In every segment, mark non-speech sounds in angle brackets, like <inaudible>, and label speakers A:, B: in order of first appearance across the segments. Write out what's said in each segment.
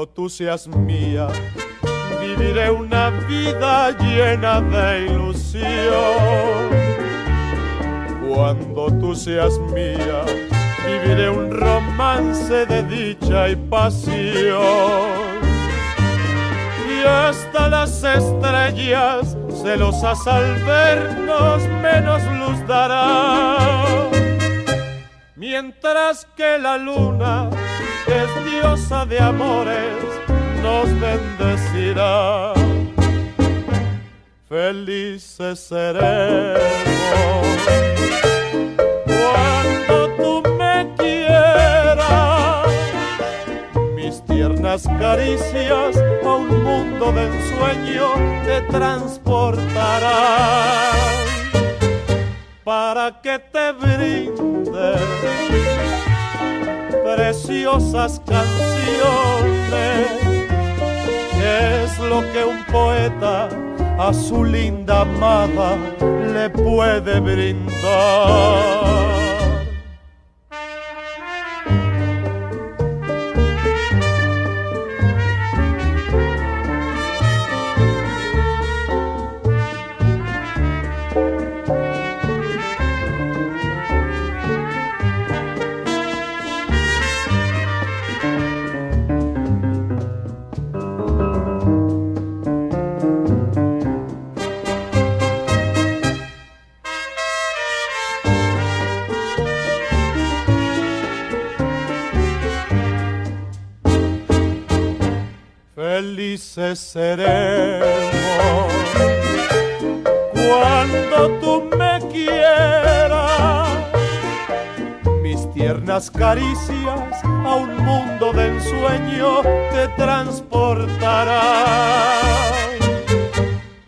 A: Cuando tú seas mía, viviré una vida llena de ilusión. Cuando tú seas mía, viviré un romance de dicha y pasión. Y hasta las estrellas, celosas al vernos, menos luz darán. Mientras que la luna, es diosa de amores, nos bendecirá. Felices seremos cuando tú me quieras. Mis tiernas caricias a un mundo de ensueño te transportarán para que te brinde preciosas canciones, que es lo que un poeta a su linda amada le puede brindar. Felices seremos cuando tú me quieras. Mis tiernas caricias a un mundo de ensueño te transportarán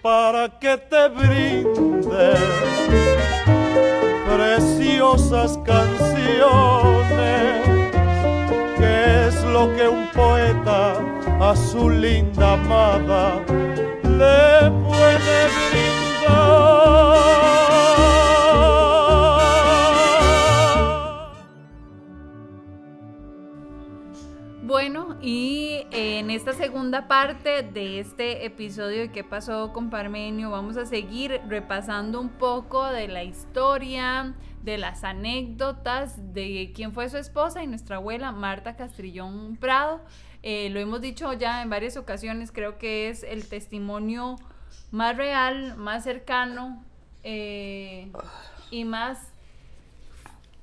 A: para que te brinde preciosas canciones, que es lo que un poeta su linda amada le puede brindar.
B: Bueno, y en esta segunda parte de este episodio de ¿Qué pasó con Parmenio? Vamos a seguir repasando un poco de la historia, de las anécdotas de quién fue su esposa y nuestra abuela Marta Castrillón Prado. Eh, lo hemos dicho ya en varias ocasiones, creo que es el testimonio más real, más cercano eh, y más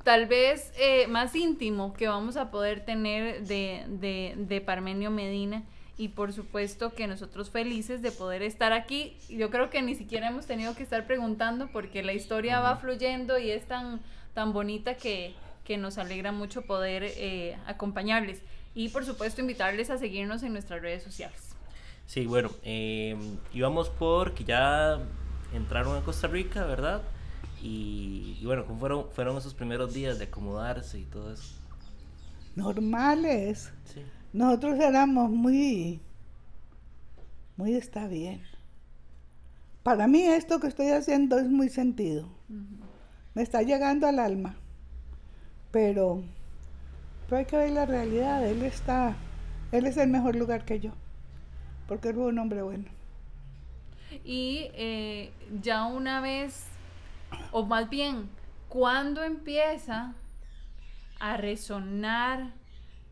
B: tal vez eh, más íntimo que vamos a poder tener de, de, de, Parmenio Medina. Y por supuesto que nosotros felices de poder estar aquí. Yo creo que ni siquiera hemos tenido que estar preguntando porque la historia va fluyendo y es tan, tan bonita que, que nos alegra mucho poder eh, acompañarles y por supuesto invitarles a seguirnos en nuestras redes sociales.
C: Sí, bueno, eh, íbamos por que ya entraron a Costa Rica, ¿verdad? Y, y, bueno, ¿cómo fueron, fueron esos primeros días de acomodarse y todo eso?
D: Normales. Sí. Nosotros éramos muy, muy está bien. Para mí esto que estoy haciendo es muy sentido. Uh -huh. Me está llegando al alma. Pero, pero hay que ver la realidad. Él está, él es el mejor lugar que yo. Porque es un hombre bueno.
B: Y eh, ya una vez o más bien, ¿cuándo empieza a resonar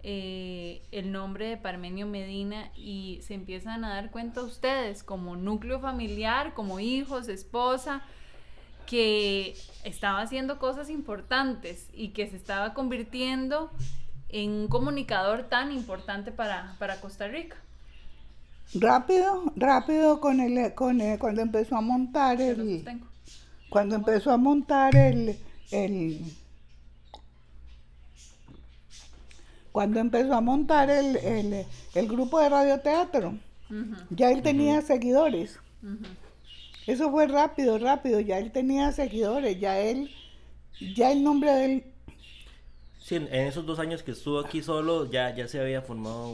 B: eh, el nombre de Parmenio Medina y se empiezan a dar cuenta ustedes como núcleo familiar, como hijos, esposa, que estaba haciendo cosas importantes y que se estaba convirtiendo en un comunicador tan importante para, para Costa Rica?
D: Rápido, rápido con el, con el, cuando empezó a montar el cuando empezó a montar el, el cuando empezó a montar el, el, el grupo de radioteatro, uh -huh. ya él tenía uh -huh. seguidores. Eso fue rápido, rápido. Ya él tenía seguidores, ya él, ya el nombre de él.
C: Sí, en esos dos años que estuvo aquí solo, ya, ya se había formado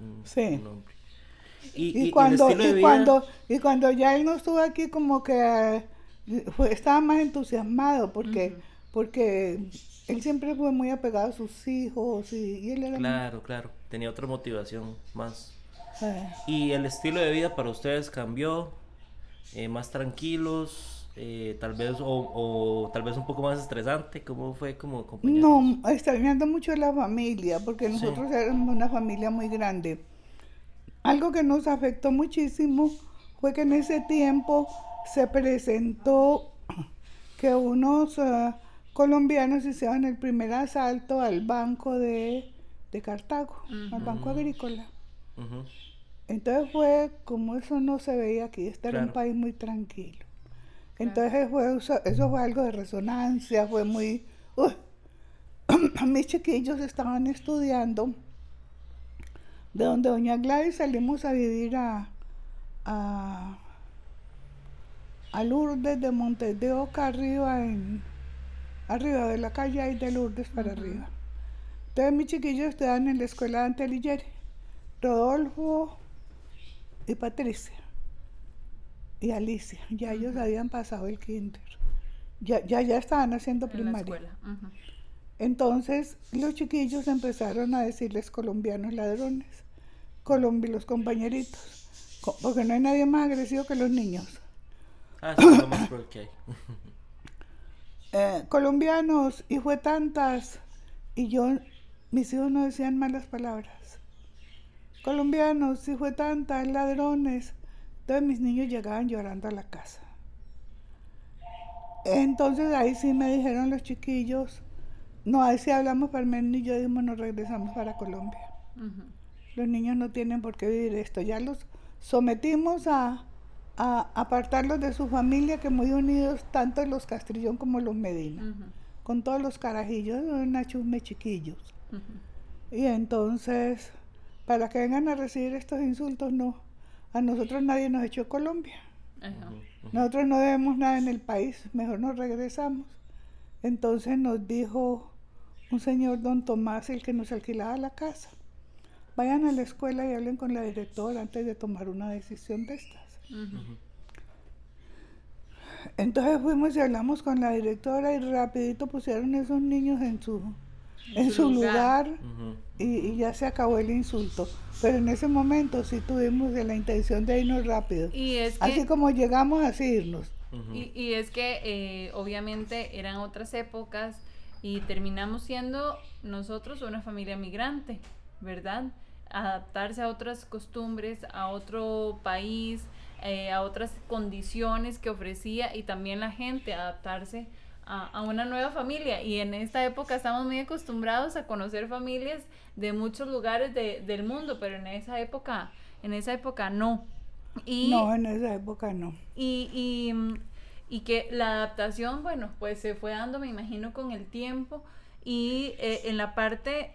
C: un,
D: Sí.
C: un nombre. Y,
D: Y,
C: y-
D: cuando, y
C: vida-
D: cuando, y cuando ya él no estuvo aquí, como que eh, fue- estaba más entusiasmado porque, porque él siempre fue muy apegado a sus hijos y, y él era muy-
C: Claro, claro. Tenía otra motivación más.
D: eh,
C: ¿Y el estilo de vida para ustedes cambió? Eh, ¿Más tranquilos? Eh, tal vez, o, o tal vez un poco más estresante. ¿Cómo fue como?
D: No, extrañando mucho a la familia, porque
C: Sí.
D: nosotros éramos una familia muy grande. Algo que nos afectó muchísimo fue que en ese tiempo se presentó que unos ah, colombianos hicieron el primer asalto al banco de, de Cartago, al banco agrícola. Entonces fue como eso no se veía aquí, este era un país muy tranquilo. Entonces fue, eso, eso fue algo de resonancia, fue muy... uy. <clears throat> Mis chiquillos estaban estudiando, de donde Doña Gladys salimos a vivir a, a, a Lourdes de Montes de Oca, arriba, en, arriba de la calle ahí de Lourdes para arriba. Entonces mis chiquillos estaban en la escuela de Anteligere, Rodolfo y Patricia y Alicia, ya ellos habían pasado el kinder, ya, ya, ya estaban haciendo
B: En la
D: primaria. Entonces los chiquillos empezaron a decirles colombianos ladrones, colombi los compañeritos, co- porque no hay nadie más agresivo que los niños.
C: Ah, sí, lo más cruel que hay. <coughs>
D: Eh, colombianos, y fue tantas, y yo, mis hijos no decían malas palabras. Colombianos, y fue tantas, ladrones. Entonces mis niños llegaban llorando a la casa. Entonces ahí sí me dijeron los chiquillos, no, ahí sí hablamos Parmenio y yo dijimos, nos regresamos para Colombia. Los niños no tienen por qué vivir esto. Ya los sometimos a, a apartarlos de su familia, que muy unidos, tanto los Castrillón como los Medina, con todos los carajillos, una chusme chiquillos. Y entonces, para que vengan a recibir estos insultos, no. A nosotros nadie nos echó Colombia.
B: Ajá.
D: Nosotros no debemos nada en el país, mejor nos regresamos. Entonces nos dijo un señor don Tomás, el que nos alquilaba la casa, vayan a la escuela y hablen con la directora antes de tomar una decisión de estas. Entonces fuimos y hablamos con la directora y rapidito pusieron esos niños en su, en
B: su lugar.
D: y, y ya se acabó el insulto. Pero en ese momento sí tuvimos la intención de irnos rápido.
B: Y es que...
D: Así como llegamos, así irnos.
B: Y, y es que eh, obviamente eran otras épocas y terminamos siendo nosotros una familia migrante, ¿verdad? Adaptarse a otras costumbres, a otro país, eh, a otras condiciones que ofrecía y también la gente adaptarse a, a una nueva familia. Y en esta época estamos muy acostumbrados a conocer familias de muchos lugares de- del mundo, pero en esa época, en esa época no. Y,
D: No, en esa época no.
B: y, y, y que la adaptación, bueno, pues se fue dando, me imagino, con el tiempo y eh, en la parte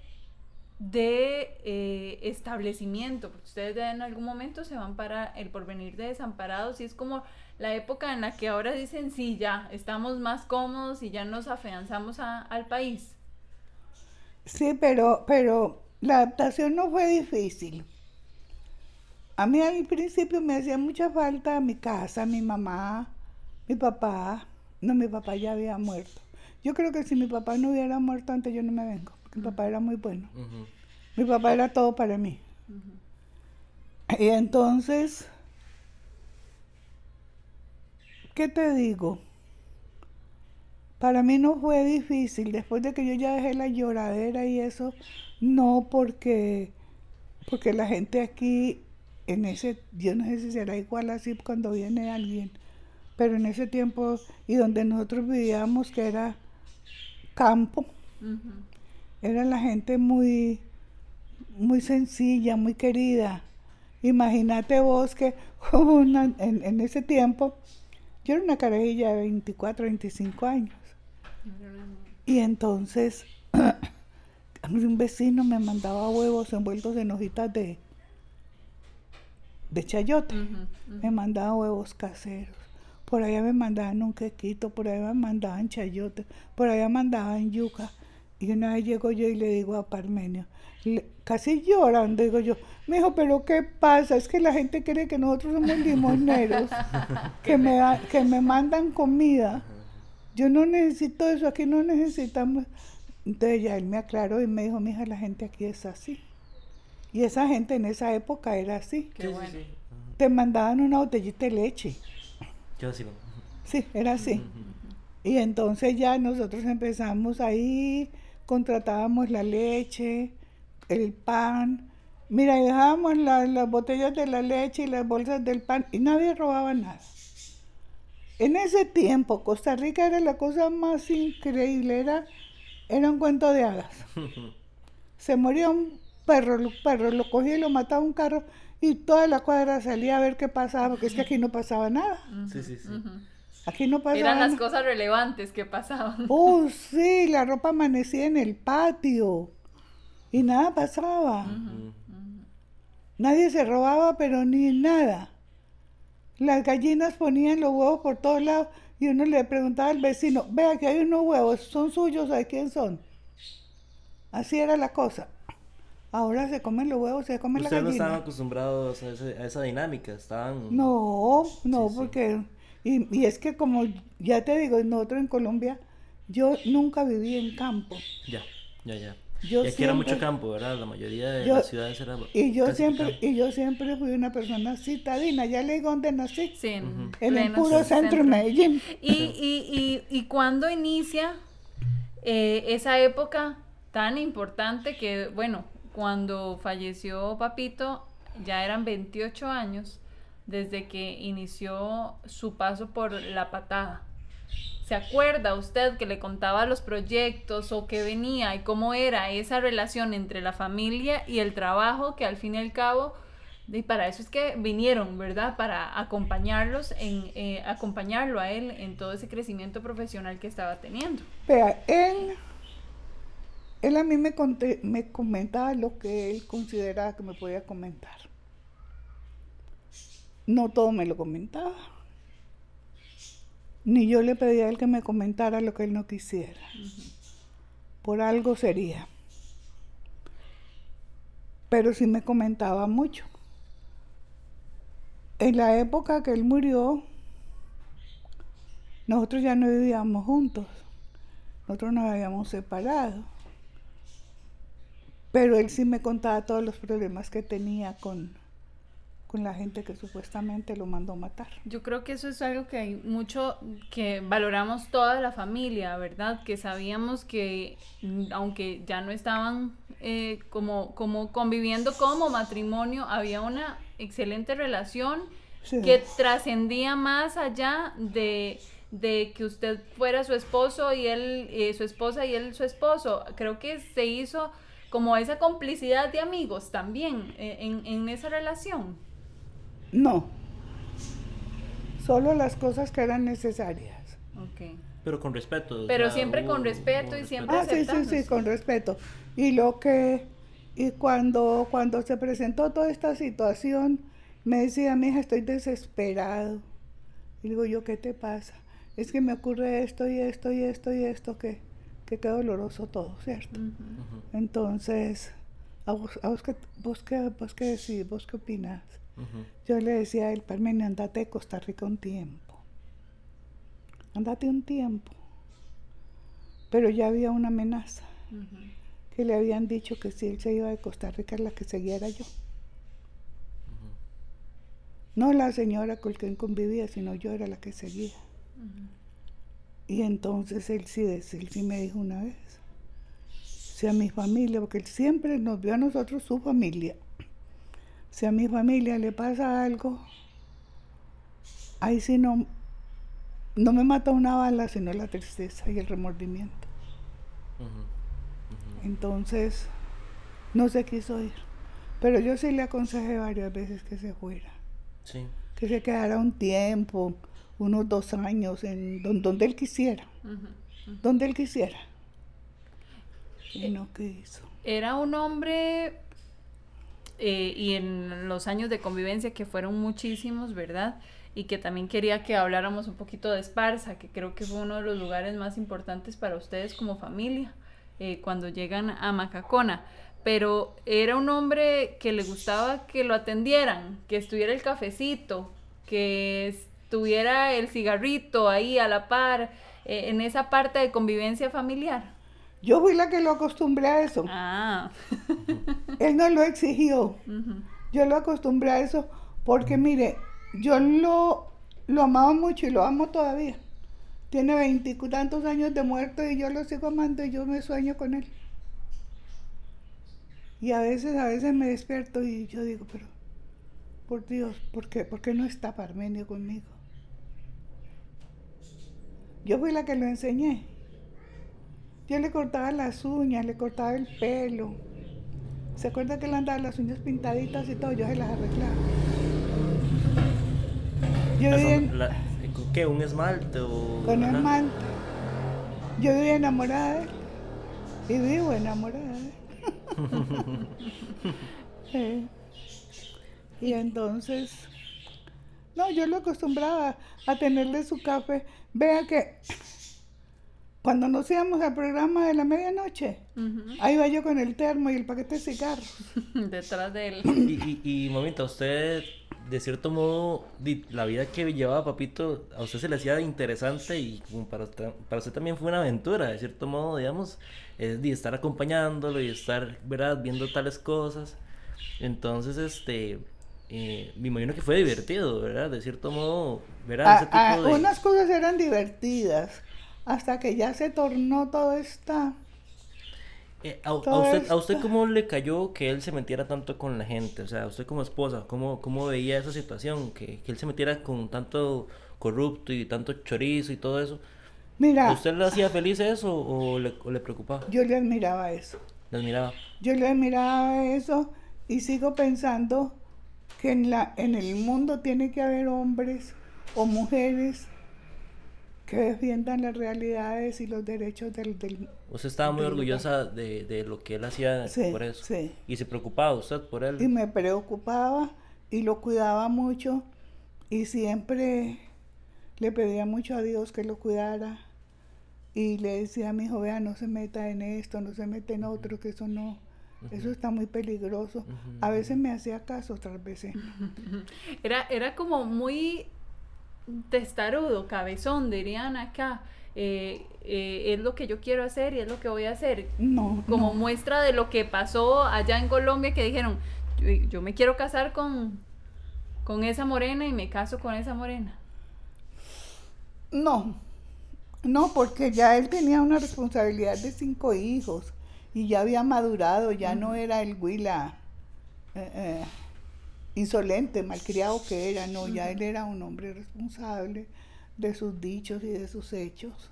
B: de eh, establecimiento, porque ustedes ya en algún momento se van para el porvenir de desamparados y es como la época en la que ahora dicen, sí, ya estamos más cómodos y ya nos afianzamos a- al país.
D: Sí, pero, pero la adaptación no fue difícil. A mí al principio me hacía mucha falta mi casa, mi mamá, mi papá. No, mi papá ya había muerto. Yo creo que si mi papá no hubiera muerto antes yo no me vengo, porque mi papá era muy bueno. Mi papá era todo para mí. Y entonces, ¿qué te digo? Para mí no fue difícil, después de que yo ya dejé la lloradera y eso, no porque, porque la gente aquí, en ese, yo no sé si será igual así cuando viene alguien, pero en ese tiempo y donde nosotros vivíamos, que era campo, era la gente muy, muy sencilla, muy querida. Imagínate vos que <laughs> una- en, en ese tiempo, yo era una carajilla de 24, 25 años. Y entonces <clears throat> un vecino me mandaba huevos envueltos en hojitas de, de chayote. Me mandaban huevos caseros. Por allá me mandaban un quequito, por allá me mandaban chayote, por allá mandaban yuca. Y una vez llego yo y le digo a Parmenio, le- casi llorando, digo yo, me dijo, pero ¿qué pasa? Es que la gente cree que nosotros somos <laughs> limoneros, <laughs> que, me, da- que me mandan comida. Yo no necesito eso, aquí no necesitamos. Entonces ya él me aclaró y me dijo, mija, la gente aquí es así. Y esa gente en esa época era así.
B: Qué bueno.
D: Te mandaban una botellita de leche.
C: Yo sí.
D: Sí, era así. Y entonces ya nosotros empezamos ahí, contratábamos la leche, el pan. Mira, y dejábamos la- las botellas de la leche y las bolsas del pan y nadie robaba nada. En ese tiempo, Costa Rica era la cosa más increíble, era, era un cuento de hadas. <laughs> Se moría un perro, un perro, lo cogía y lo mataba un carro y toda la cuadra salía a ver qué pasaba, porque es que aquí no pasaba nada.
C: Sí, sí, sí.
D: Aquí no pasaba
B: Eran las cosas relevantes que pasaban.
D: Oh, sí, la ropa amanecía en el patio y nada pasaba. Nadie se robaba, pero ni nada. Las gallinas ponían los huevos por todos lados y uno le preguntaba al vecino, vea que hay unos huevos, ¿son suyos o de quién son? Así era la cosa. Ahora se comen los huevos, se come la
C: Ustedes no estaban
D: gallina.
C: acostumbrados a, ese- a esa dinámica, estaban...
D: No, no,
C: Sí, sí.
D: porque... Y, y es que como ya te digo, nosotros en Colombia, yo nunca viví en campo.
C: Ya, ya, ya.
D: Yo
C: y aquí era mucho
D: siempre-
C: campo, ¿verdad? La mayoría de
D: Yo-
C: las ciudades era
D: Y yo siempre,
C: campo.
D: y yo siempre fui una persona citadina, ya le digo dónde nací,
B: Sí, en,
D: en el puro centro de Medellín.
B: ¿Y, y, y, y cuándo inicia eh, esa época tan importante que, bueno, cuando falleció Papito, ya eran 28 años desde que inició su paso por la patada? ¿Se acuerda usted que le contaba los proyectos o que venía y cómo era esa relación entre la familia y el trabajo que al fin y al cabo, y para eso es que vinieron, ¿verdad? Para acompañarlos eh, acompañarlo a él en todo ese crecimiento profesional que estaba teniendo.
D: Vea, él, él a mí me comentaba lo que él consideraba que me podía comentar. No todo me lo comentaba. Ni yo le pedía a él que me comentara lo que él no quisiera. Por algo sería. Pero sí me comentaba mucho. En la época que él murió, nosotros ya no vivíamos juntos. Nosotros nos habíamos separado. Pero él sí me contaba todos los problemas que tenía con, con la gente que supuestamente lo mandó matar.
B: Yo creo que eso es algo que hay mucho que valoramos toda la familia, ¿verdad? Que sabíamos que mm, aunque ya no estaban eh, como, como conviviendo como matrimonio, había una excelente relación
D: Sí.
B: que trascendía más allá de, de que usted fuera su esposo y él eh, su esposa y él su esposo. Creo que se hizo como esa complicidad de amigos también eh, en, en esa relación.
D: No. Solo las cosas que eran necesarias.
B: Okay.
C: Pero con respeto.
B: Pero siempre con respeto
C: hubo
B: y siempre
D: Ah, sí, sí, sí, con respeto. Y lo que, y cuando, cuando se presentó toda esta situación, me decía, mi hija, estoy desesperado. Y digo yo, ¿qué te pasa? Es que me ocurre esto y esto y esto y esto, que, que qué doloroso todo, ¿cierto? Entonces, ¿a vos, a vos, qué, vos, qué, vos qué decís? ¿Vos qué opinas? Yo le decía a él, Parmenio, andate de Costa Rica un tiempo. Andate un tiempo. Pero ya había una amenaza, que le habían dicho que si él se iba de Costa Rica, la que seguía era yo. No la señora con quien convivía, sino yo era la que seguía. Y entonces él sí, él sí me dijo una vez, si a mi familia, porque él siempre nos vio a nosotros su familia, si a mi familia le pasa algo, ahí sí no, no me mata una bala, sino la tristeza y el remordimiento. Entonces, no se quiso ir. Pero yo sí le aconsejé varias veces que se fuera,
C: Sí.
D: que se quedara un tiempo, unos dos años, en don- donde él quisiera, donde él quisiera. Y no quiso.
B: Era un hombre eh, y en los años de convivencia que fueron muchísimos, ¿verdad? Y que también quería que habláramos un poquito de Esparza, que creo que fue uno de los lugares más importantes para ustedes como familia eh, cuando llegan a Macacona. Pero era un hombre que le gustaba que lo atendieran, que estuviera el cafecito, que estuviera el cigarrito ahí a la par, eh, en esa parte de convivencia familiar.
D: Yo fui la que lo acostumbré a eso.
B: Ah. <laughs>
D: Él no lo exigió. Yo lo acostumbré a eso porque, mire, yo lo, lo amaba mucho y lo amo todavía. Tiene veintitantos años de muerto y yo lo sigo amando y yo me sueño con él. Y a veces, a veces me despierto y yo digo, pero, por Dios, ¿por qué, ¿Por qué no está Parmenio conmigo? Yo fui la que lo enseñé. Yo le cortaba las uñas, le cortaba el pelo. ¿Se acuerda que él andaba las uñas pintaditas y todo? Yo se las arreglaba.
C: Yo ¿Qué? ¿Un esmalte o...?
D: Con esmalte. Yo vivía enamorada de él. Y vivo enamorada de él. <laughs> Y entonces... No, yo lo acostumbraba a tenerle su café. Vea que cuando nos íbamos al programa de la medianoche, ahí iba yo con el termo y el paquete de cigarros. <laughs>
B: Detrás de él.
C: Y, y, mamita, usted, de cierto modo, la vida que llevaba papito, a usted se le hacía interesante y para, para usted también fue una aventura, de cierto modo, digamos, es de estar acompañándolo y estar, ¿verdad?, viendo tales cosas. Entonces, este, eh, me imagino que fue divertido, ¿verdad? De cierto modo, ¿verdad?
D: Ah, ah, unas cosas eran divertidas hasta que ya se tornó todo esta...
C: Eh, a, usted, ¿A usted cómo le cayó que él se metiera tanto con la gente? O sea, usted como esposa, ¿cómo, cómo veía esa situación? Que, que él se metiera con tanto corrupto y tanto chorizo y todo eso. Mira. ¿Usted le hacía feliz eso o le, o le preocupaba?
D: Yo le admiraba eso.
C: ¿Le admiraba?
D: Yo le admiraba eso y sigo pensando que en, la, en el mundo tiene que haber hombres o mujeres que defiendan las realidades y los derechos del... del
C: usted estaba muy orgullosa de, de, lo que él hacía por eso. Sí. Y se preocupaba usted por él.
D: Y me preocupaba y lo cuidaba mucho y siempre le pedía mucho a Dios que lo cuidara. Y le decía a mi hijo, vea, no se meta en esto, no se meta en otro, que eso no, eso está muy peligroso. A veces me hacía caso, otras veces. <laughs>
B: Era, era como muy testarudo, cabezón, dirían acá. Eh, eh, es lo que yo quiero hacer y es lo que voy a hacer.
D: No.
B: Como muestra de lo que pasó allá en Colombia que dijeron, yo, me quiero casar con, con esa morena y me caso con esa morena.
D: No, no, porque ya él tenía una responsabilidad de cinco hijos y ya había madurado, ya no era el Huila. Eh, insolente, malcriado que era, no, ya él era un hombre responsable de sus dichos y de sus hechos.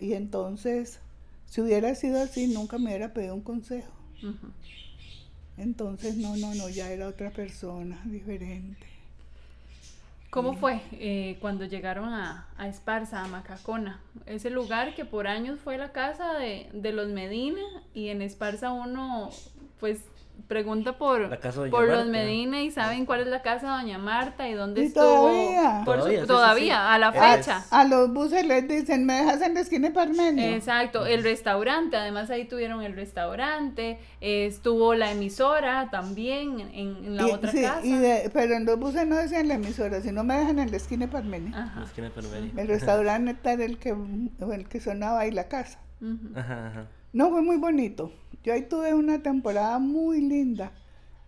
D: y entonces, si hubiera sido así, nunca me hubiera pedido un consejo. Entonces, no, no, no, ya era otra persona diferente.
B: ¿Cómo fue eh, cuando llegaron a, a, Esparza, a Macacona? Ese lugar que por años fue la casa de, de los Medina y en Esparza uno, pues pregunta por, por los Medina y saben cuál es la casa de Doña Marta y dónde estuvo.
D: Todavía,
B: todavía, a la fecha.
D: A, los buses les dicen, me dejas en la esquina de Parmenio.
B: Exacto, el restaurante, además ahí tuvieron el restaurante, estuvo la emisora también en, la otra casa.
D: pero en los buses no decían la emisora, sino me dejan en la esquina de Parmenio. El restaurante era el que, el que sonaba ahí la casa. No, fue muy bonito. Yo ahí tuve una temporada muy linda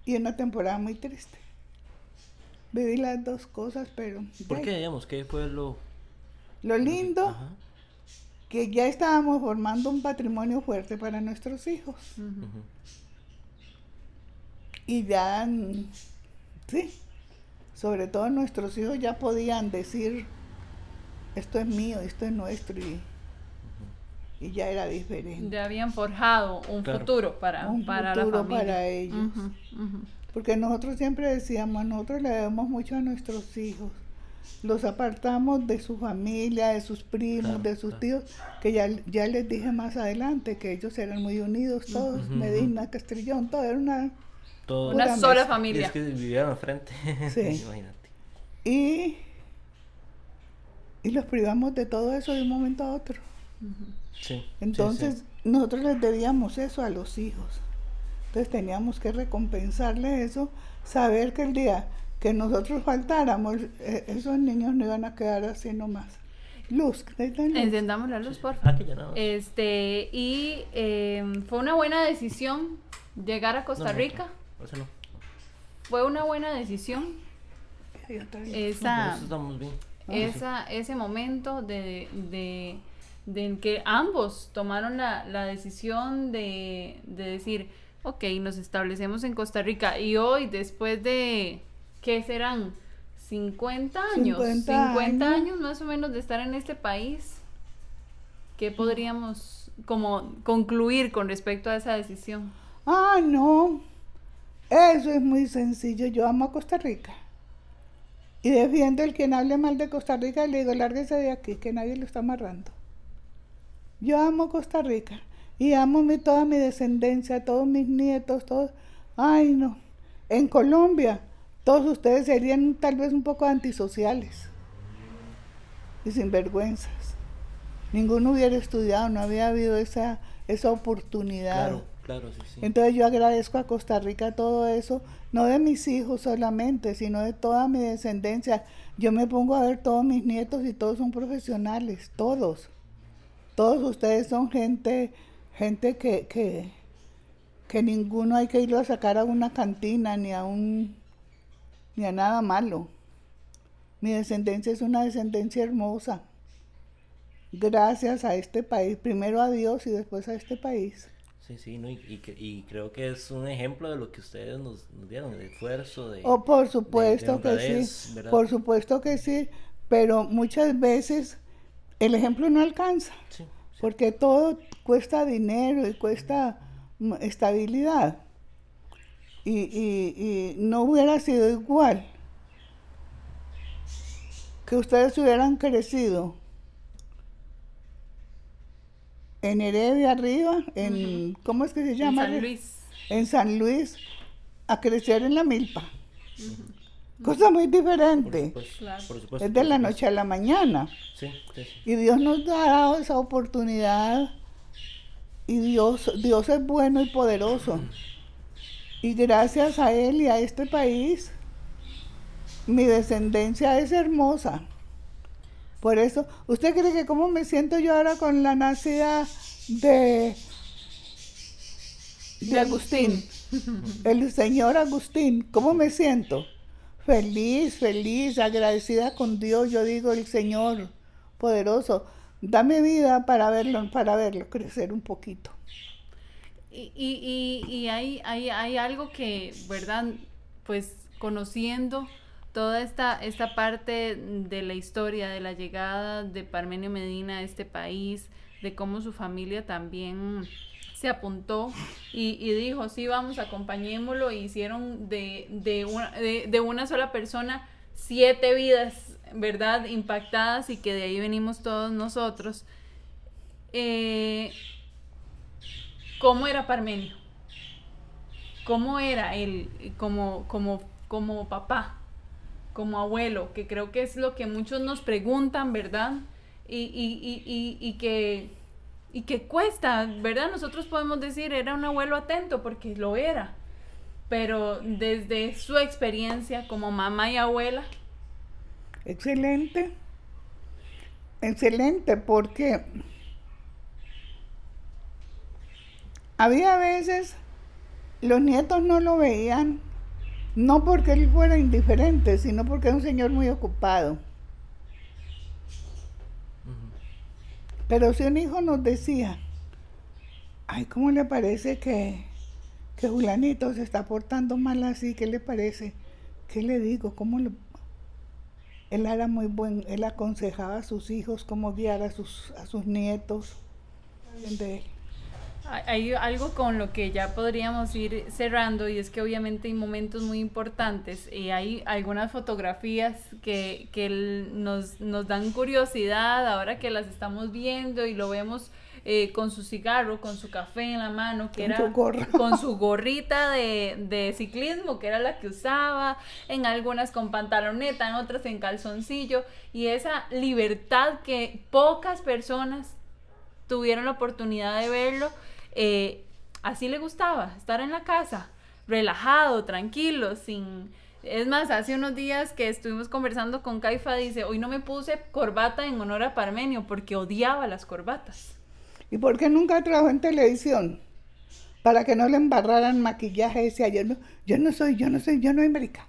D: y una temporada muy triste. Viví las dos cosas, pero...
C: ¿Por qué, digamos? ¿Qué fue lo...?
D: Lo lindo, que ya estábamos formando un patrimonio fuerte para nuestros hijos. Y ya, sí, sobre todo nuestros hijos ya podían decir, esto es mío, esto es nuestro. Y y ya era diferente.
B: Ya habían forjado un futuro para,
D: un
B: para
D: futuro
B: la familia.
D: para ellos. Porque nosotros siempre decíamos, nosotros le debemos mucho a nuestros hijos. Los apartamos de su familia, de sus primos, de sus tíos, que ya, ya les dije más adelante que ellos eran muy unidos todos, Medina, Castrillón, todo era una
C: Todo.
B: Una sola
D: mezcla.
C: Y
B: familia.
C: es que vivieron al frente. <laughs>
D: Sí.
C: Imagínate.
D: Y, y los privamos de todo eso de un momento a otro.
C: Sí.
D: Entonces,
C: sí.
D: nosotros les debíamos eso a los hijos. Entonces teníamos que recompensarle eso, saber que el día que nosotros faltáramos, eh, esos niños no iban a quedar así nomás. Luz.
B: Encendamos la luz, por favor.
C: Ah, no.
B: Este, y eh, fue una buena decisión llegar a Costa
C: No, no,
B: Rica.
C: no, eso no.
B: Fue una buena decisión esa,
C: estamos bien.
B: esa, ese momento de, de, de en que ambos tomaron la, la decisión de, de decir, ok, nos establecemos en Costa Rica y hoy después de, ¿qué serán? 50 años,
D: 50
B: 50
D: años.
B: años más o menos de estar en este país. ¿Qué podríamos como concluir con respecto a esa decisión?
D: Ah, no. Eso es muy sencillo. Yo amo a Costa Rica. Y defiendo el quien hable mal de Costa Rica y le digo, lárguese de aquí, que nadie lo está amarrando. Yo amo Costa Rica. Y amo mi, toda mi descendencia, todos mis nietos, todos. Ay, no. En Colombia, todos ustedes serían tal vez un poco antisociales y sinvergüenzas. Ninguno hubiera estudiado, no había habido esa, esa oportunidad.
C: Claro, claro, sí, sí.
D: Entonces yo agradezco a Costa Rica todo eso, no de mis hijos solamente, sino de toda mi descendencia. Yo me pongo a ver todos mis nietos y todos son profesionales, todos. Todos ustedes son gente, gente que, que, que ninguno hay que irlo a sacar a una cantina ni a un ni a nada malo. Mi descendencia es una descendencia hermosa. Gracias a este país, primero a Dios y después a este país.
C: Sí, sí, no, y, y, creo que es un ejemplo de lo que ustedes nos, nos dieron, de esfuerzo, de...
D: Oh, por
C: de
D: supuesto que sí,
C: ¿verdad?
D: por supuesto que sí, pero muchas veces el ejemplo no alcanza,
C: Sí, sí.
D: porque todo cuesta dinero y cuesta estabilidad. Y, y- y no hubiera sido igual que ustedes hubieran crecido en Heredia arriba, en, ¿cómo es que se
B: En
D: llama?
B: San Luis.
D: en San Luis a crecer en la milpa. Cosa muy diferente.
C: Por supuesto,
B: Claro.
C: por supuesto,
D: Es de
C: por
D: la
C: supuesto.
D: noche a la mañana.
C: Sí, sí, sí.
D: Y Dios nos ha dado esa oportunidad. Y Dios, Dios es bueno y poderoso. Y gracias a Él y a este país, mi descendencia es hermosa. Por eso, ¿usted cree que cómo me siento yo ahora con la nacida de, de Agustín? El señor Agustín, ¿cómo me siento? Feliz, feliz, agradecida con Dios. Yo digo, el Señor poderoso, dame vida para verlo, para verlo crecer un poquito.
B: Y, y, y, hay, hay, hay algo que, ¿verdad? Pues conociendo toda esta, esta parte de la historia, de la llegada de Parmenio Medina a este país, de cómo su familia también se apuntó y, y dijo, sí, vamos, acompañémoslo, e hicieron de, de, una, de, una sola persona siete vidas, ¿verdad? Impactadas y que de ahí venimos todos nosotros. Eh, ¿Cómo era Parmenio? ¿Cómo era él como, como, como papá, como abuelo? Que creo que es lo que muchos nos preguntan, ¿verdad? Y, y, y, y, y que, y que cuesta, ¿verdad? Nosotros podemos decir, era un abuelo atento, porque lo era. Pero desde su experiencia como mamá y abuela,
D: Excelente. Excelente, porque había veces los nietos no lo veían, no porque él fuera indiferente, sino porque era un señor muy ocupado. Pero si un hijo nos decía, ay, ¿cómo le parece que, que Julanito se está portando mal así? ¿Qué le parece? ¿Qué le digo? ¿Cómo. Él era muy buen, él aconsejaba a sus hijos cómo guiar a sus, a sus nietos. De.
B: Hay algo con lo que ya podríamos ir cerrando y es que obviamente hay momentos muy importantes. Y hay algunas fotografías que, que nos, nos dan curiosidad ahora que las estamos viendo y lo vemos eh, con su cigarro, con su café en la mano, que
D: Con
B: era <laughs> con su gorrita de, de ciclismo, que era la que usaba, en algunas con pantaloneta, en otras en calzoncillo, y esa libertad que pocas personas tuvieron la oportunidad de verlo, eh, así le gustaba, estar en la casa, relajado, tranquilo, sin... Es más, hace unos días que estuvimos conversando con Caifa, dice, hoy no me puse corbata en honor a Parmenio porque odiaba las corbatas.
D: ¿Y por qué nunca trabajó en televisión? Para que no le embarraran maquillaje. Decía, yo no, yo no soy, yo no soy, yo no soy marica.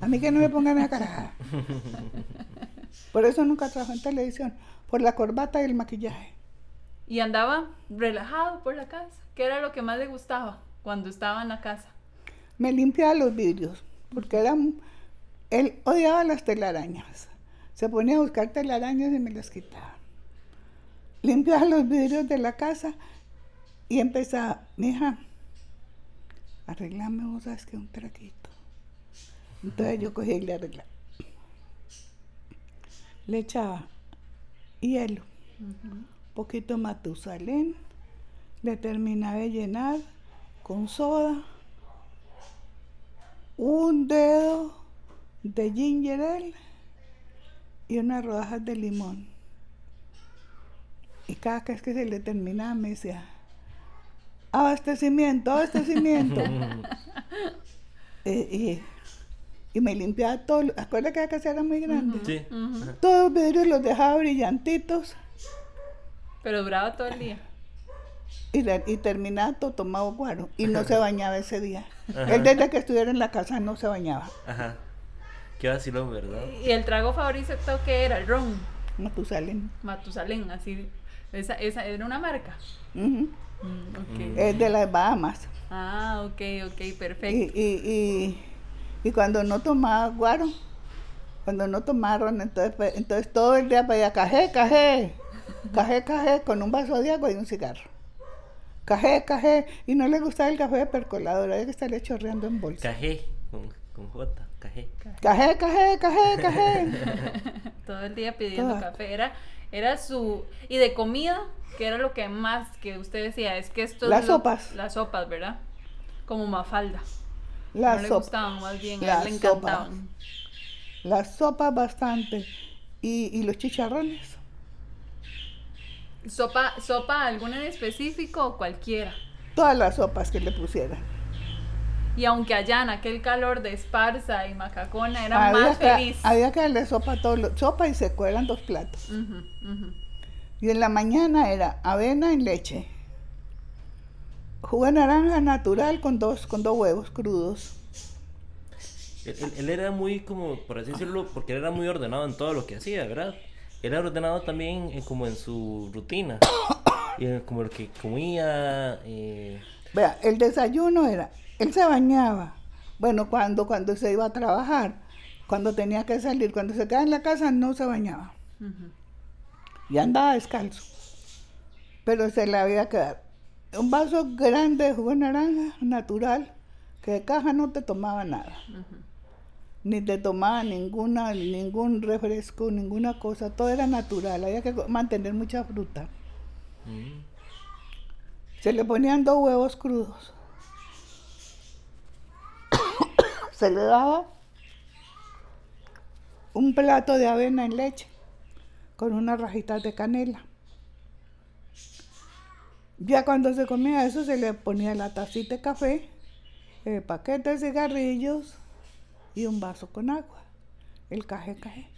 D: A mí que no me pongan a carajada. <laughs> Por eso nunca trabajó en televisión. Por la corbata y el maquillaje.
B: Y andaba relajado por la casa, que era lo que más le gustaba cuando estaba en la casa.
D: Me limpiaba los vidrios. Porque él odiaba las telarañas. Se ponía a buscar telarañas y me las quitaba. Limpiaba los vidrios de la casa y empezaba, mija, arreglame vos sabes que un traquito. Entonces yo cogía y le arreglaba. Le echaba hielo, poquito matusalén, le terminaba de llenar con soda, un dedo de ginger ale y unas rodajas de limón. Y cada vez que se le terminaba me decía, abastecimiento, abastecimiento. <laughs> Eh, y, y me limpiaba todo. Acuérdate que la casa era muy grande.
C: Sí.
D: Todos los vidrios los dejaba brillantitos
B: Pero duraba todo el día.
D: y, la- y terminaba todo tomado guaro. Y no se bañaba ese día.
C: Ajá.
D: Él desde que estuviera en la casa no se bañaba.
C: Ajá. Qué vacilón, ¿verdad?
B: Y el trago favorito que era el ron,
D: Matusalén.
B: Matusalén, así. Esa, esa era una marca.
D: Ujú.
B: Mm, ok.
C: Mm.
D: Es de las Bahamas.
B: Ah, ok, ok, perfecto.
D: y, y, y cuando no tomaba guaro, cuando no tomaba ron, entonces, pues, entonces todo el día pedía cajé, cajé, cajé, cajé, con un vaso de agua y un cigarro. Cajé, cajé, y no le gustaba el café de percoladora, había que estarle chorreando en bolsa.
C: Cajé, con, con J, cajé.
D: Cajé, cajé, cajé, cajé. <laughs>
B: Todo el día pidiendo café. Era, era su. Y de comida, que era lo que más que usted decía, es que esto es
D: Las
B: lo-
D: sopas.
B: Las sopas, ¿verdad? Como Mafalda.
D: La
B: no le
D: sopa,
B: gustaban, más bien, a
D: La
B: él le encantaban.
D: las sopas bastante. Y, y los chicharrones.
B: ¿Sopa, ¿Sopa alguna en específico o cualquiera?
D: Todas las sopas que le pusieran.
B: Y aunque allá en aquel calor de Esparza y Macacona era
D: había,
B: más
D: que,
B: feliz.
D: había que darle sopa a todos los, sopa y seco, eran dos platos. Y en la mañana era avena en leche. Jugo de naranja natural con dos, con dos huevos crudos.
C: Él, él- él era muy como, por así decirlo, porque él era muy ordenado en todo lo que hacía, ¿verdad? Era ordenado también eh, como en su rutina. Y en como lo que comía. eh,
D: Vea, el desayuno era, él se bañaba. Bueno, cuando, cuando se iba a trabajar, cuando tenía que salir, cuando se quedaba en la casa no se bañaba.
B: Ujú.
D: Y andaba descalzo. Pero se le había que dar un vaso grande de jugo de naranja natural, que de caja no te tomaba nada. Ni te tomaba ninguna, ningún refresco, ninguna cosa. Todo era natural. Había que mantener mucha fruta.
C: mm,
D: Se le ponían dos huevos crudos. <coughs> Se le daba un plato de avena en leche con unas rajitas de canela. Ya cuando se comía eso se le ponía la tacita de café, el paquete de cigarrillos y un vaso con agua. El café café.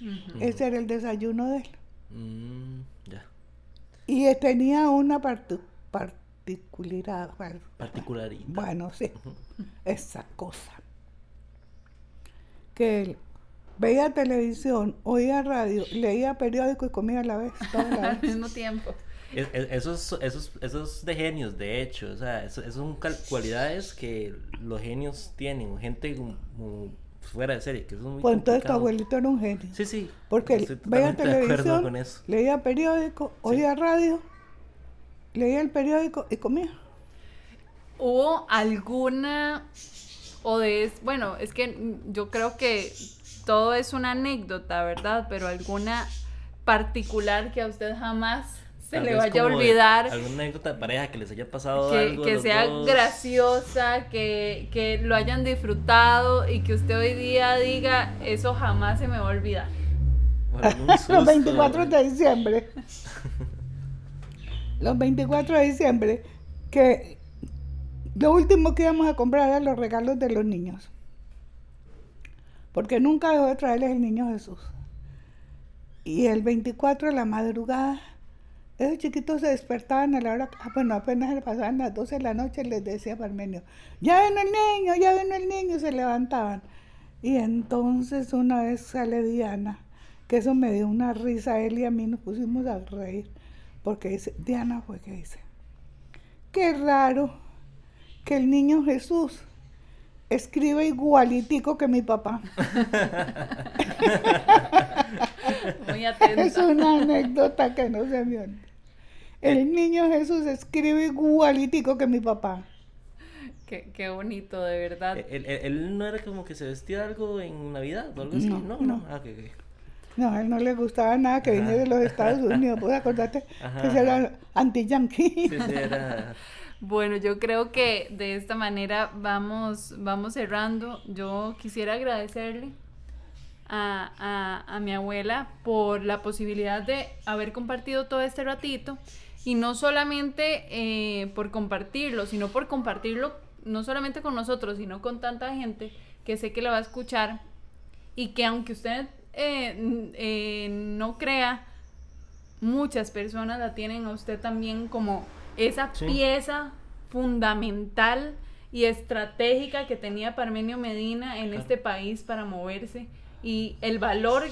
D: Ese era el desayuno de él.
C: mm, ya.
D: Y tenía una partu- particularidad. par-
C: Particularidad.
D: Bueno, sí, esa cosa. Que él veía televisión, oía radio, leía periódico y comía a la vez, toda la <laughs>
B: Al
D: vez.
B: mismo tiempo.
C: Es- es- Esos, esos, esos de genios, de hecho, o sea, eso, eso son cualidades que los genios tienen, gente como, como fuera de serie, que eso es muy
D: Pues entonces tu abuelito era un genio.
C: Sí, sí.
D: Porque veía televisión,
C: con eso.
D: leía periódico, oía radio, leía el periódico y comía.
B: ¿Hubo alguna o de es- bueno, es que yo creo que todo es una anécdota, ¿verdad? Pero alguna particular que a usted jamás se le vaya a olvidar.
C: Alguna anécdota de pareja que les haya pasado
B: que,
C: algo.
B: sea
C: dos.
B: graciosa, que, que lo hayan disfrutado y que usted hoy día diga, eso jamás se me va a olvidar. <laughs>
D: Los
C: susto,
D: 24
C: ¿verdad?
D: de diciembre. <laughs> Los 24 de diciembre, que lo último que íbamos a comprar eran los regalos de los niños. Porque nunca dejó de traerles el niño Jesús. Y el 24 de la madrugada, esos chiquitos se despertaban a la hora, ah, bueno, apenas le pasaban las 12 de la noche, les decía Parmenio, ya vino el niño, ya vino el niño, y se levantaban. Y entonces una vez sale Diana, que eso me dio una risa, él y a mí nos pusimos a reír, porque dice, Diana fue que dice, qué raro que el niño Jesús escribe igualitico que mi papá. <laughs>
B: Muy
D: Es
B: atenta.
D: una anécdota que no se me olvida. El niño Jesús escribe igualitico que mi papá.
B: Qué, qué bonito, de verdad.
C: Eh, Él, él- él no era como que se vestía algo en Navidad o algo así,
D: No,
C: ¿no?
D: no.
C: Ah.
D: No, a él no le gustaba nada que viniera de los Estados Unidos. Pues acordate
C: Ajá,
D: que era anti-yankee.
C: Sí, sí, era... <laughs>
B: Bueno, yo creo que de esta manera vamos, vamos cerrando. Yo quisiera agradecerle a, a- a mi abuela por la posibilidad de haber compartido todo este ratito y no solamente eh, por compartirlo, sino por compartirlo no solamente con nosotros, sino con tanta gente que sé que la va a escuchar y que aunque usted eh, eh, no crea, muchas personas la tienen a usted también como esa
C: Sí.
B: pieza fundamental y estratégica que tenía Parmenio Medina en este país para moverse y el valor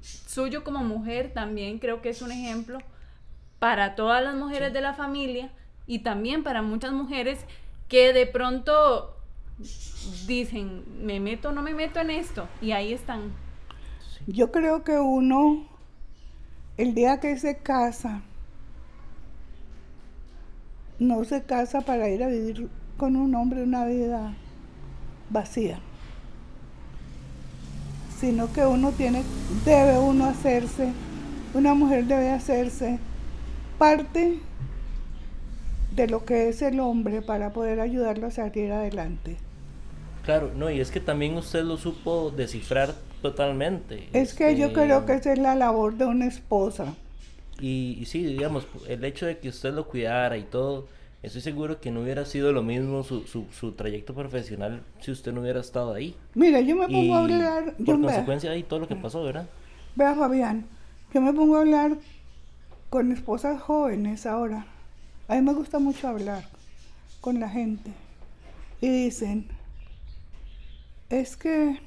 B: suyo como mujer también creo que es un ejemplo para todas las mujeres de la familia y también para muchas mujeres que de pronto dicen, me meto o no me meto en esto y ahí están.
D: Yo creo que uno, el día que se casa, no se casa para ir a vivir con un hombre una vida vacía, sino que uno tiene, debe uno hacerse, una mujer debe hacerse parte de lo que es el hombre para poder ayudarlo a salir adelante.
C: Claro, no, y es que también usted lo supo descifrar totalmente.
D: Es que yo
C: este,
D: creo que esa es la labor de una esposa.
C: Y, y sí, digamos, el hecho de que usted lo cuidara y todo, estoy seguro que no hubiera sido lo mismo su, su, su trayecto profesional si usted no hubiera estado ahí.
D: Mira, yo me pongo
C: Y
D: a hablar, yo
C: por consecuencia ahí todo lo que pasó, ¿verdad?
D: vea, Fabián, yo me pongo a hablar con esposas jóvenes ahora. A mí me gusta mucho hablar con la gente. Y dicen, es que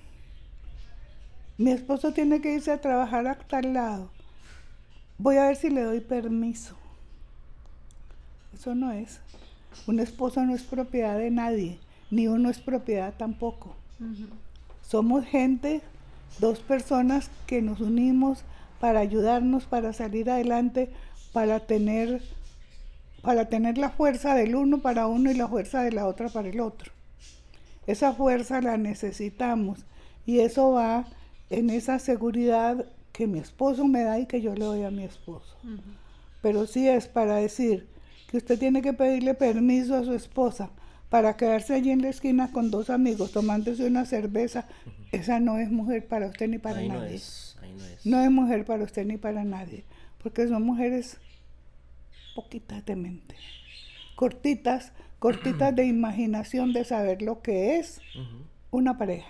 D: mi esposo tiene que irse a trabajar a tal lado. Voy a ver si le doy permiso. Eso no es. Un esposo no es propiedad de nadie, ni uno es propiedad tampoco. Somos gente, dos personas que nos unimos para ayudarnos, para salir adelante, para tener, para tener la fuerza del uno para uno y la fuerza de la otra para el otro. Esa fuerza la necesitamos y eso va en esa seguridad que mi esposo me da y que yo le doy a mi esposo. Pero sí es para decir que usted tiene que pedirle permiso a su esposa para quedarse allí en la esquina con dos amigos tomándose una cerveza. Esa no es mujer para usted ni para
C: ahí no
D: nadie.
C: es, ahí no es.
D: No es mujer para usted ni para nadie, porque son mujeres poquitas de mente, cortitas, cortitas de imaginación de saber lo que es una pareja,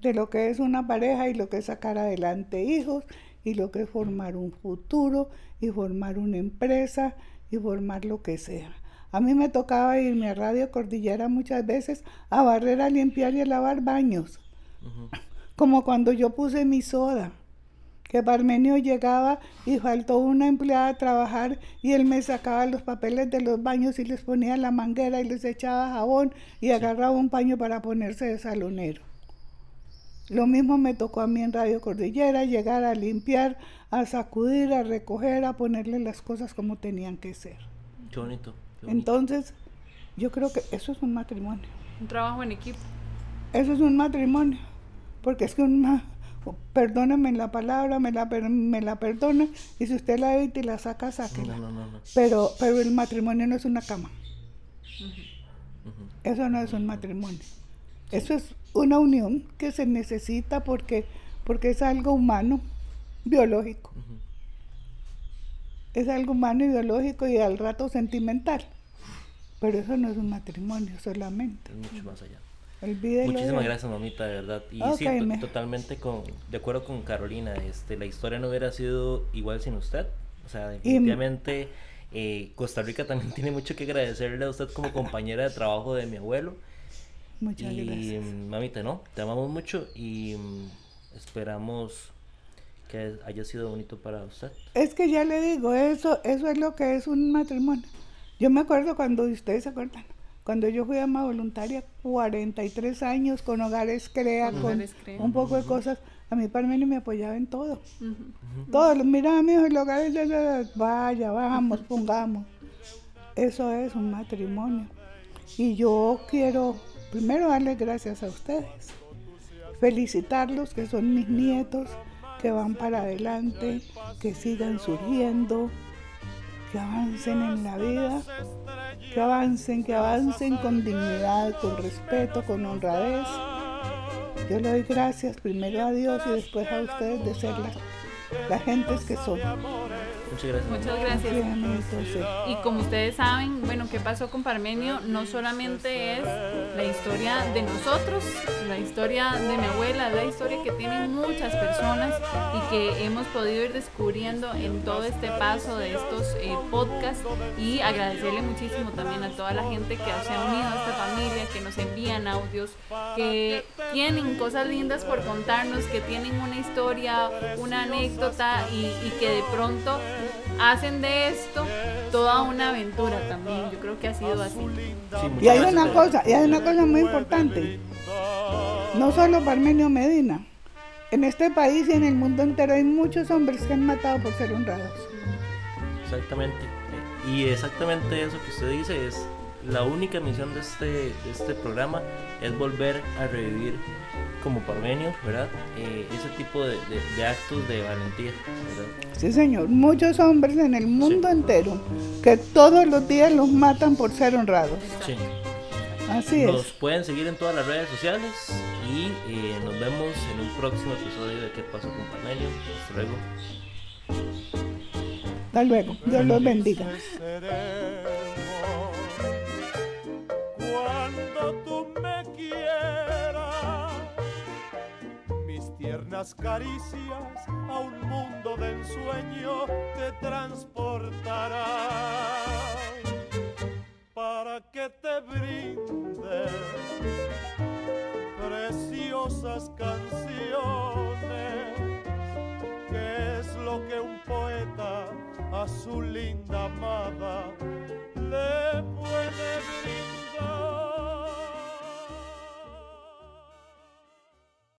D: de lo que es una pareja y lo que es sacar adelante hijos y lo que es formar un futuro y formar una empresa y formar lo que sea. A mí me tocaba irme a Radio Cordillera muchas veces a barrer, a limpiar y a lavar baños como cuando yo puse mi soda, que Parmenio llegaba y faltó una empleada a trabajar y él me sacaba los papeles de los baños y les ponía la manguera y les echaba jabón y agarraba un paño para ponerse de salonero. Lo mismo me tocó a mí en Radio Cordillera, llegar a limpiar, a sacudir, a recoger, a ponerle las cosas como tenían que ser.
C: Qué bonito. qué bonito.
D: Entonces, yo creo que eso es un matrimonio.
B: Un trabajo en equipo.
D: Eso es un matrimonio, porque es que un, ma- perdóname la palabra, me la, per- me la perdona, y si usted la evita y la saca, sáquela.
C: No, no, no, no.
D: Pero, pero el matrimonio no es una cama. Eso no es un matrimonio. Eso es una unión que se necesita porque, porque es algo humano, biológico. Es algo humano y biológico y al rato sentimental. Pero eso no es un matrimonio solamente.
C: Es mucho más allá.
D: Olvídelo.
C: Muchísimas
D: de-
C: gracias, mamita, de verdad. Y sí, to-
D: me-
C: totalmente con, de acuerdo con Carolina. Este, la historia no hubiera sido igual sin usted. O sea, definitivamente eh, Costa Rica también <laughs> tiene mucho que agradecerle a usted como compañera de trabajo de mi abuelo.
D: Muchas
C: y
D: gracias.
C: mm, mamita, ¿no? Te amamos mucho y mm, esperamos que haya sido bonito para usted.
D: Es que ya le digo, eso, eso es lo que es un matrimonio. Yo me acuerdo cuando, ustedes se acuerdan, cuando yo fui ama voluntaria, 43 años, con hogares CREA, con
B: Hogares Crea.
D: un poco de cosas, a mí Parmenio me apoyaba en todo.
B: Ujú.
D: Todos los mira, mijo, el hogar es vaya, vamos, pongamos. Eso es un matrimonio. Y yo quiero primero darles gracias a ustedes, felicitarlos que son mis nietos, que van para adelante, que sigan surgiendo, que avancen en la vida, que avancen, que avancen con dignidad, con respeto, con honradez. Yo le doy gracias primero a Dios y después a ustedes de ser las, las gentes que son.
C: Muchas gracias.
B: Muchas gracias. Y como ustedes saben, bueno, ¿qué pasó con Parmenio? No solamente es la historia de nosotros, la historia de mi abuela, la historia que tienen muchas personas y que hemos podido ir descubriendo en todo este paso de estos eh, podcasts y agradecerle muchísimo también a toda la gente que se ha unido a esta familia, que nos envían audios, que tienen cosas lindas por contarnos, que tienen una historia, una anécdota y, y que de pronto hacen de esto toda una aventura también. Yo creo que ha sido así.
C: Sí,
D: y hay
C: gracias,
D: una cosa, y hay una cosa muy importante. No solo Parmenio Medina. En este país y en el mundo entero hay muchos hombres que han matado por ser honrados.
C: Exactamente. Y exactamente eso que usted dice es la única misión de este, de este programa es volver a revivir como parmenios, ¿verdad? Eh, ese tipo de, de- de actos de valentía, ¿verdad?
D: Sí, señor. Muchos hombres en el mundo entero que todos los días los matan por ser honrados.
C: Sí.
D: Así
C: Nos
D: es.
C: pueden seguir en todas las redes sociales y eh, nos vemos en un próximo episodio de ¿Qué pasó con Parmenio? Hasta luego.
D: Hasta luego. Dios los bendiga
A: cuando tú me quieras. Mis tiernas caricias a un mundo de ensueño te transportarán para que te brinde preciosas canciones, que es lo que un poeta a su linda amada le puede brindar.